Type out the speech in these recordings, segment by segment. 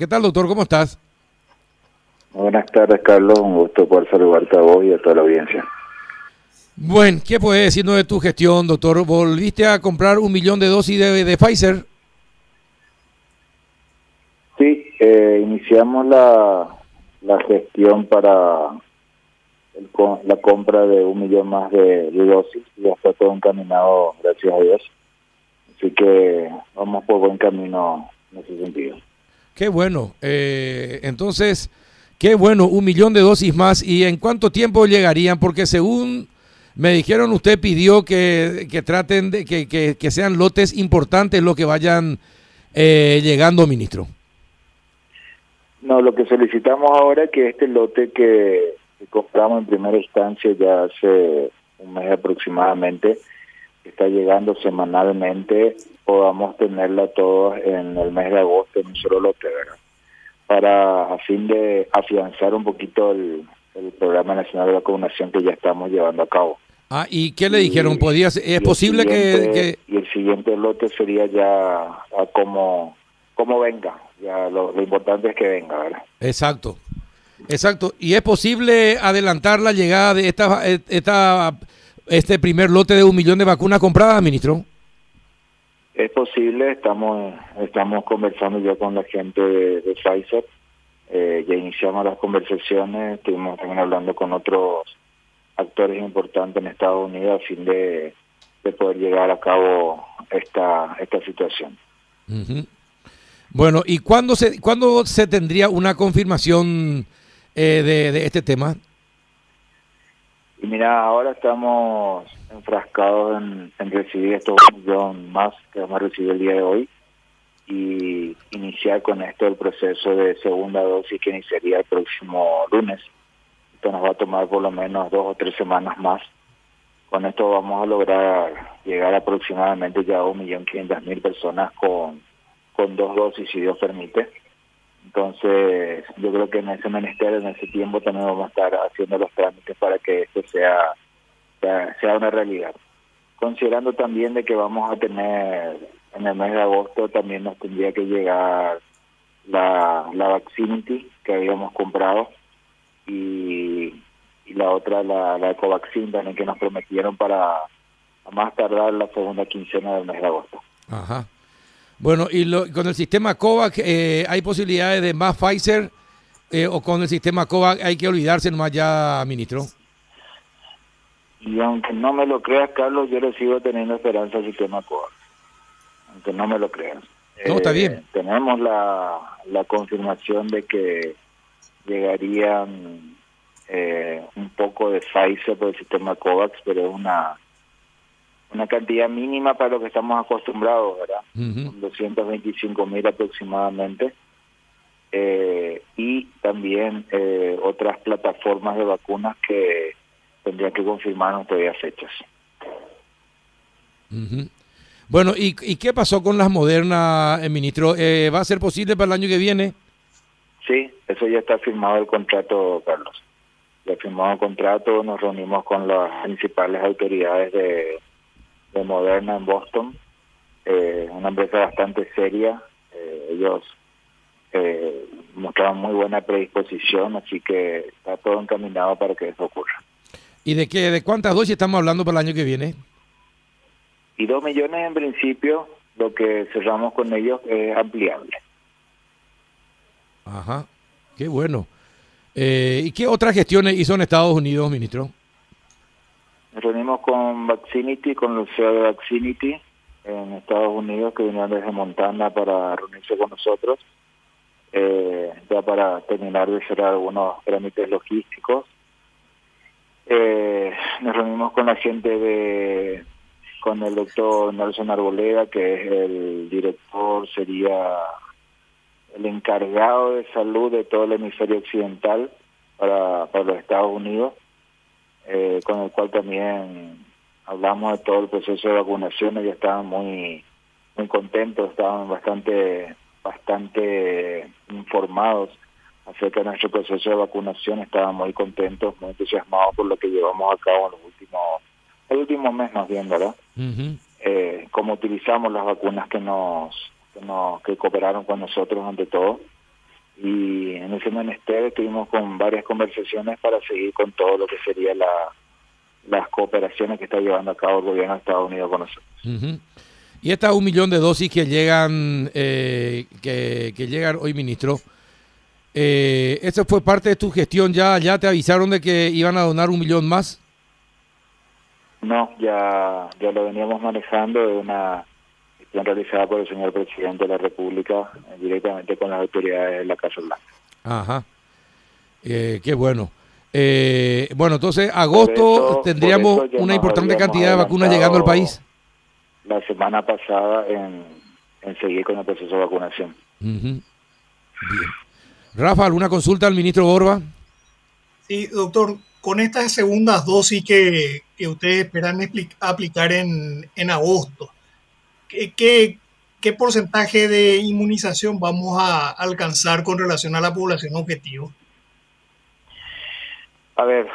¿Qué tal, doctor? ¿Cómo estás? Buenas tardes, Carlos. Un gusto poder saludarte a vos y a toda la audiencia. Bueno, ¿qué puedes decirnos de tu gestión, doctor? ¿Volviste a comprar un millón de dosis de, de Pfizer? Sí, eh, iniciamos la, la gestión para el, la compra de un millón más de, de dosis. Ya está todo encaminado, gracias a Dios. Así que vamos por buen camino en ese sentido. Qué bueno. Eh, entonces, qué bueno, un millón de dosis más. ¿Y en cuánto tiempo llegarían? Porque según me dijeron, usted pidió que, que traten de que, que, que, sean lotes importantes los que vayan eh, llegando, ministro. No, lo que solicitamos ahora es que este lote que, que compramos en primera instancia ya hace un mes aproximadamente, que está llegando semanalmente, podamos tenerla todos en el mes de agosto en un solo lote, ¿verdad? Para a fin de afianzar un poquito el, el programa nacional de vacunación que ya estamos llevando a cabo. Ah, ¿y qué le dijeron? Y, ¿Podía, ¿Es posible que, que, Y el siguiente lote sería ya a como, como venga. Ya lo, lo importante es que venga, ¿verdad? Exacto. Exacto. ¿Y es posible adelantar la llegada de esta, esta, este primer lote de un millón de vacunas compradas, ministro? Es posible, estamos estamos conversando ya con la gente de, de Pfizer, eh, ya iniciamos las conversaciones, estuvimos también hablando con otros actores importantes en Estados Unidos a fin de, de poder llevar a cabo esta esta situación. Uh -huh. Bueno, ¿y cuándo se cuándo se tendría una confirmación eh, de, de este tema? Y mira, ahora estamos enfrascados en, recibir estos millón más que vamos a recibir el día de hoy y iniciar con esto el proceso de segunda dosis que iniciaría el próximo lunes. Esto nos va a tomar por lo menos dos o tres semanas más. Con esto vamos a lograr llegar aproximadamente ya a un millón quinientas mil personas con, con dos dosis, si Dios permite. Entonces, yo creo que en ese ministerio, en ese tiempo, también vamos a estar haciendo los trámites para que esto sea, sea, una realidad. Considerando también de que vamos a tener en el mes de agosto, también nos tendría que llegar la, la Vaccinity que habíamos comprado y, y la otra, la, la Covaxin también que nos prometieron para a más tardar la segunda quincena del mes de agosto. Ajá. Bueno, y lo, con el sistema COVAX, eh, ¿hay posibilidades de más Pfizer? Eh, ¿O con el sistema COVAX hay que olvidarse nomás ya, ministro? Y aunque no me lo creas, Carlos, yo le sigo teniendo esperanza al sistema COVAX. Aunque no me lo creas. No, está bien. Eh, tenemos la, la confirmación de que llegarían eh, un poco de Pfizer por el sistema COVAX, pero es una una cantidad mínima para lo que estamos acostumbrados, ¿verdad? Uh -huh. 225 mil aproximadamente. Eh, y también eh, otras plataformas de vacunas que tendrían que confirmarnos todavía fechas. Uh -huh. Bueno, ¿y, ¿y, qué pasó con las modernas, eh, ministro? ¿Va a ser posible para el año que viene? Sí, eso ya está firmado el contrato, Carlos. Ya firmado el contrato, nos reunimos con las principales autoridades de de Moderna en Boston, eh, una empresa bastante seria. Eh, ellos eh, mostraban muy buena predisposición, así que está todo encaminado para que eso ocurra. ¿Y de qué, de cuántas dosis estamos hablando para el año que viene? Y dos millones en principio, lo que cerramos con ellos es ampliable. Ajá, qué bueno. ¿Y qué otras gestiones hizo en Estados Unidos, ministro? Nos reunimos con Vaccinity, con los CEO de Vaccinity en Estados Unidos, que vinieron desde Montana para reunirse con nosotros, eh, ya para terminar de cerrar algunos trámites logísticos. Eh, nos reunimos con la gente de, con el doctor Nelson Arboleda, que es el director, sería el encargado de salud de todo el hemisferio occidental para, para los Estados Unidos eh, con el cual también hablamos de todo el proceso de vacunación, ellos estaban muy muy contentos, estaban bastante bastante informados acerca de nuestro proceso de vacunación, estaban muy contentos, muy entusiasmados por lo que llevamos a cabo en los últimos el último mes más bien, ¿verdad? Uh -huh. eh, cómo utilizamos las vacunas que nos, que nos que cooperaron con nosotros ante todo ese menester estuvimos con varias conversaciones para seguir con todo lo que sería la, las cooperaciones que está llevando a cabo el gobierno de Estados Unidos con nosotros. Y estas un millón de dosis que llegan, eh, que, que, llegan hoy, ministro, eh, ¿eso fue parte de tu gestión ya? ¿Ya te avisaron de que iban a donar un millón más? No, ya, ya lo veníamos manejando de una gestión realizada por el señor presidente de la República eh, directamente con las autoridades de la Casa Blanca. Ajá, eh, qué bueno. Eh, bueno, entonces agosto tendríamos una importante cantidad de vacunas llegando al país. La semana pasada en, seguir con el proceso de vacunación. Bien. Rafa, ¿alguna consulta al ministro Borba? Sí, doctor, con estas segundas dosis que, que ustedes esperan aplicar en, en agosto, ¿qué, ¿qué, qué, porcentaje de inmunización vamos a alcanzar con relación a la población objetivo? A ver,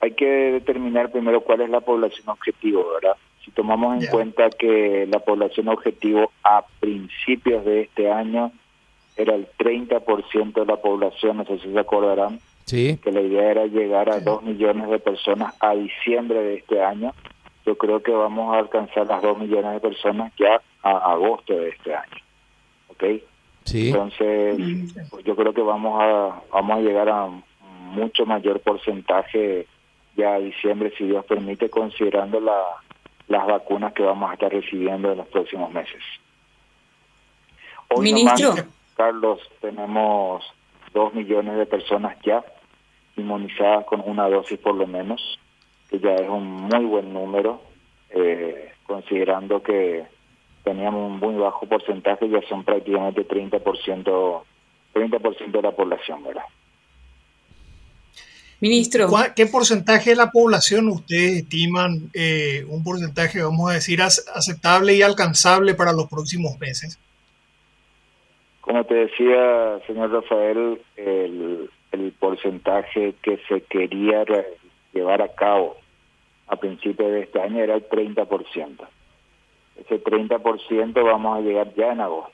hay que determinar primero cuál es la población objetivo, ¿verdad? Si tomamos en cuenta que la población objetivo a principios de este año era el 30% de la población, no sé si se acordarán, sí. que la idea era llegar a 2 millones de personas a diciembre de este año. Yo creo que vamos a alcanzar las 2 millones de personas ya a agosto de este año. ¿Ok? Sí. Entonces, pues yo creo que vamos a, vamos a llegar a mucho mayor porcentaje ya a diciembre, si Dios permite, considerando la, las vacunas que vamos a estar recibiendo en los próximos meses. Hoy Ministro. Carlos, tenemos dos millones de personas ya inmunizadas con una dosis por lo menos, que ya es un muy buen número, eh, considerando que teníamos un muy bajo porcentaje, ya son prácticamente 30%, 30% de la población, ¿verdad? Ministro. ¿Qué porcentaje de la población ustedes estiman eh, un porcentaje, vamos a decir, aceptable y alcanzable para los próximos meses? Como te decía, señor Rafael, el, el porcentaje que se quería llevar a cabo a principios de este año era el 30%. Ese 30% vamos a llegar ya en agosto,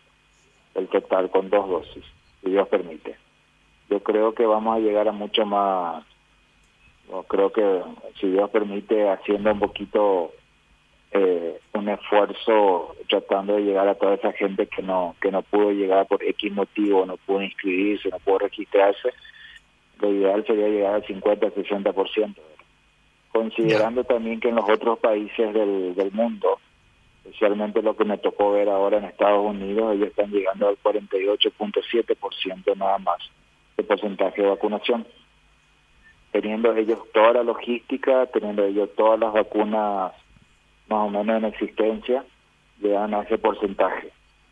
el total con dos dosis, si Dios permite. Yo creo que vamos a llegar a mucho más creo que si Dios permite haciendo un poquito eh, un esfuerzo tratando de llegar a toda esa gente que no que no pudo llegar por X motivo, no pudo inscribirse, no pudo registrarse, lo ideal sería llegar al 50 60%. Considerando también que en los otros países del, del mundo, especialmente lo que me tocó ver ahora en Estados Unidos, ellos están llegando al 48.7% nada más de porcentaje de vacunación teniendo ellos toda la logística, teniendo ellos todas las vacunas más o menos en existencia, le dan a ese porcentaje.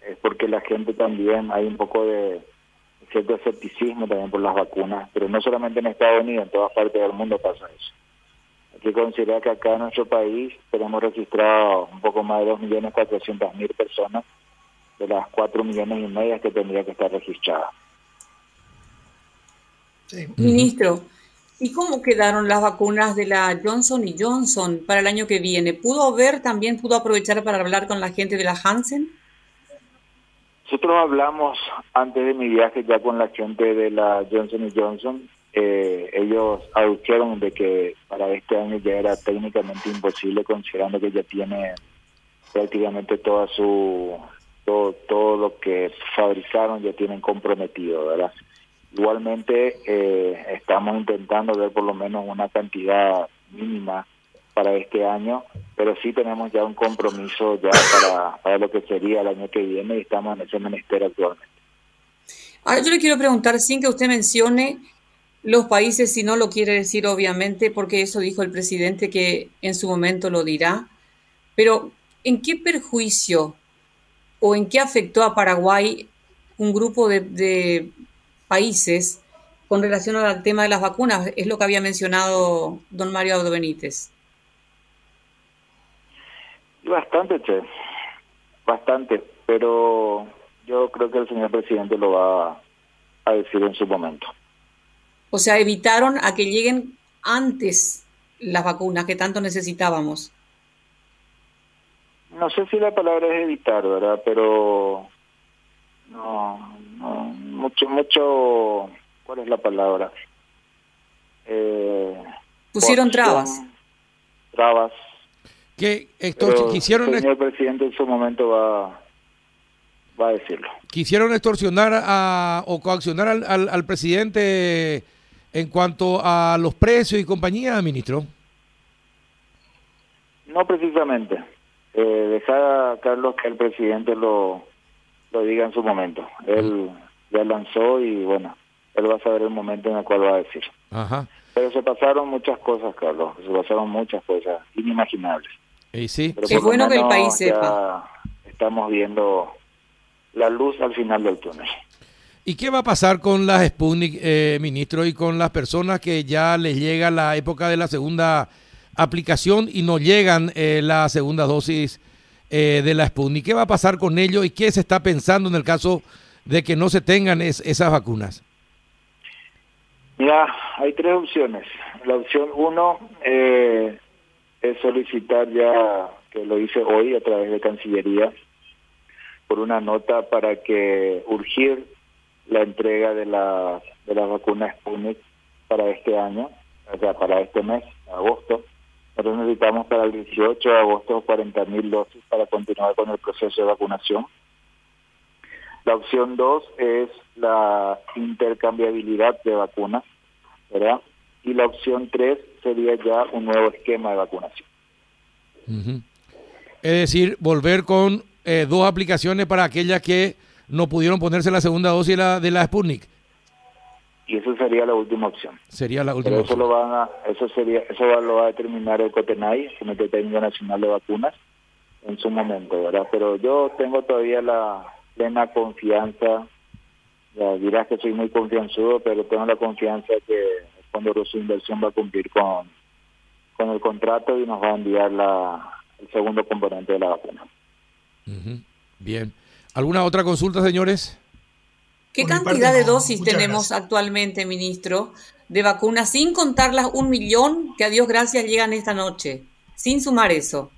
Es porque la gente también, hay un poco de cierto escepticismo también por las vacunas, pero no solamente en Estados Unidos, en todas partes del mundo pasa eso. Que considerar que acá en nuestro país tenemos registrado un poco más de 2.400.000 personas de las 4 millones y media que tendría que estar registradas. Sí. Ministro, ¿Y cómo quedaron las vacunas de la Johnson y Johnson para el año que viene? ¿Pudo ver, también pudo aprovechar para hablar con la gente de la Hansen? Nosotros hablamos antes de mi viaje ya con la gente de la Johnson y Johnson. Eh, ellos adujeron de que para este año ya era técnicamente imposible considerando que ya tiene prácticamente toda su todo, todo lo que fabricaron ya tienen comprometido, ¿verdad? Igualmente eh, estamos intentando ver por lo menos una cantidad mínima para este año, pero sí tenemos ya un compromiso ya para, lo que sería el año que viene y estamos en ese menester actualmente. Ahora yo le quiero preguntar, sin que usted mencione los países, si no lo quiere decir obviamente, porque eso dijo el presidente que en su momento lo dirá, pero ¿en qué perjuicio o en qué afectó a Paraguay un grupo de países con relación al tema de las vacunas, es lo que había mencionado don Mario Abdo Benítez. Bastante, che, bastante, pero yo creo que el señor presidente lo va a decir en su momento. O sea, evitaron a que lleguen antes las vacunas que tanto necesitábamos. No sé si la palabra es evitar, ¿verdad? Pero no, no mucho, mucho, ¿cuál es la palabra? Eh, Pusieron trabas. Trabas. Que extorsion, quisieron el señor presidente en su momento va, va a decirlo. Quisieron extorsionar a, o coaccionar al, al, al presidente en cuanto a los precios y compañía, ministro. No precisamente. Eh, dejar, Carlos, que el presidente lo, lo diga en su momento. Él ya lanzó y bueno, él va a saber el momento en el cual va a decir. Ajá. Pero se pasaron muchas cosas, Carlos. Se pasaron muchas cosas inimaginables. Y sí. Qué bueno que el país sepa. Estamos viendo la luz al final del túnel. ¿Y qué va a pasar con las Sputnik, eh, ministro, y con las personas que ya les llega la época de la segunda aplicación y no llegan eh, la segunda dosis eh, de la Sputnik. ¿Qué va a pasar con ello y qué se está pensando en el caso de que no se tengan esas vacunas? Mira, hay tres opciones. La opción uno eh, es solicitar ya, que lo hice hoy a través de Cancillería, por una nota para que urgir la entrega de la, de la vacuna Sputnik para este año, o sea, para este mes, agosto. Nosotros necesitamos para el 18 de agosto 40.000 dosis para continuar con el proceso de vacunación. La opción dos es la intercambiabilidad de vacunas, ¿verdad? Y la opción tres sería ya un nuevo esquema de vacunación. Es decir, volver con eh, dos aplicaciones para aquellas que no pudieron ponerse la segunda dosis de la, de la Sputnik y eso sería la última opción. Sería la última eso Lo van a, eso sería, eso lo va a determinar el COTENAI, el Comité Técnico Nacional de Vacunas, en su momento, ¿verdad? Pero yo tengo todavía la plena confianza, ya dirás que soy muy confianzudo, pero tengo la confianza que el Fondo de Inversión va a cumplir con, con el contrato y nos va a enviar la, el segundo componente de la vacuna. Bien. ¿Alguna otra consulta, señores? ¿Qué cantidad de dosis tenemos actualmente, ministro, de vacunas, sin contar las un millón que a Dios gracias llegan esta noche, sin sumar eso?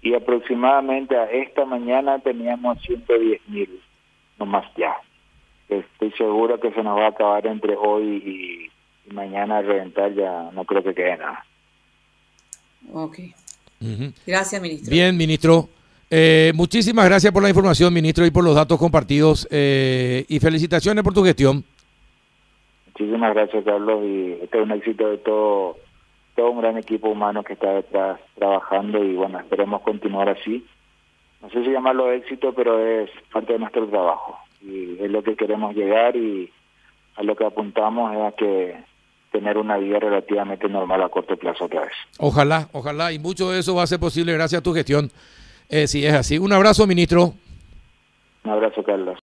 Y aproximadamente a esta mañana teníamos 110 mil, más ya. Estoy seguro que se nos va a acabar entre hoy y, mañana a reventar, ya no creo que quede nada. Ok. Gracias, ministro. Bien, ministro. Eh, muchísimas gracias por la información, ministro, y por los datos compartidos. Eh, y felicitaciones por tu gestión. Muchísimas gracias, Carlos. Y este es un éxito de todo, todo un gran equipo humano que está detrás trabajando. Y bueno, esperemos continuar así. No sé si llamarlo éxito, pero es parte de nuestro trabajo. Y es lo que queremos llegar y a lo que apuntamos es a que tener una vida relativamente normal a corto plazo otra vez. Ojalá, ojalá. Y mucho de eso va a ser posible gracias a tu gestión. Eh, sí, es así. Un abrazo, ministro. Un abrazo, Carlos.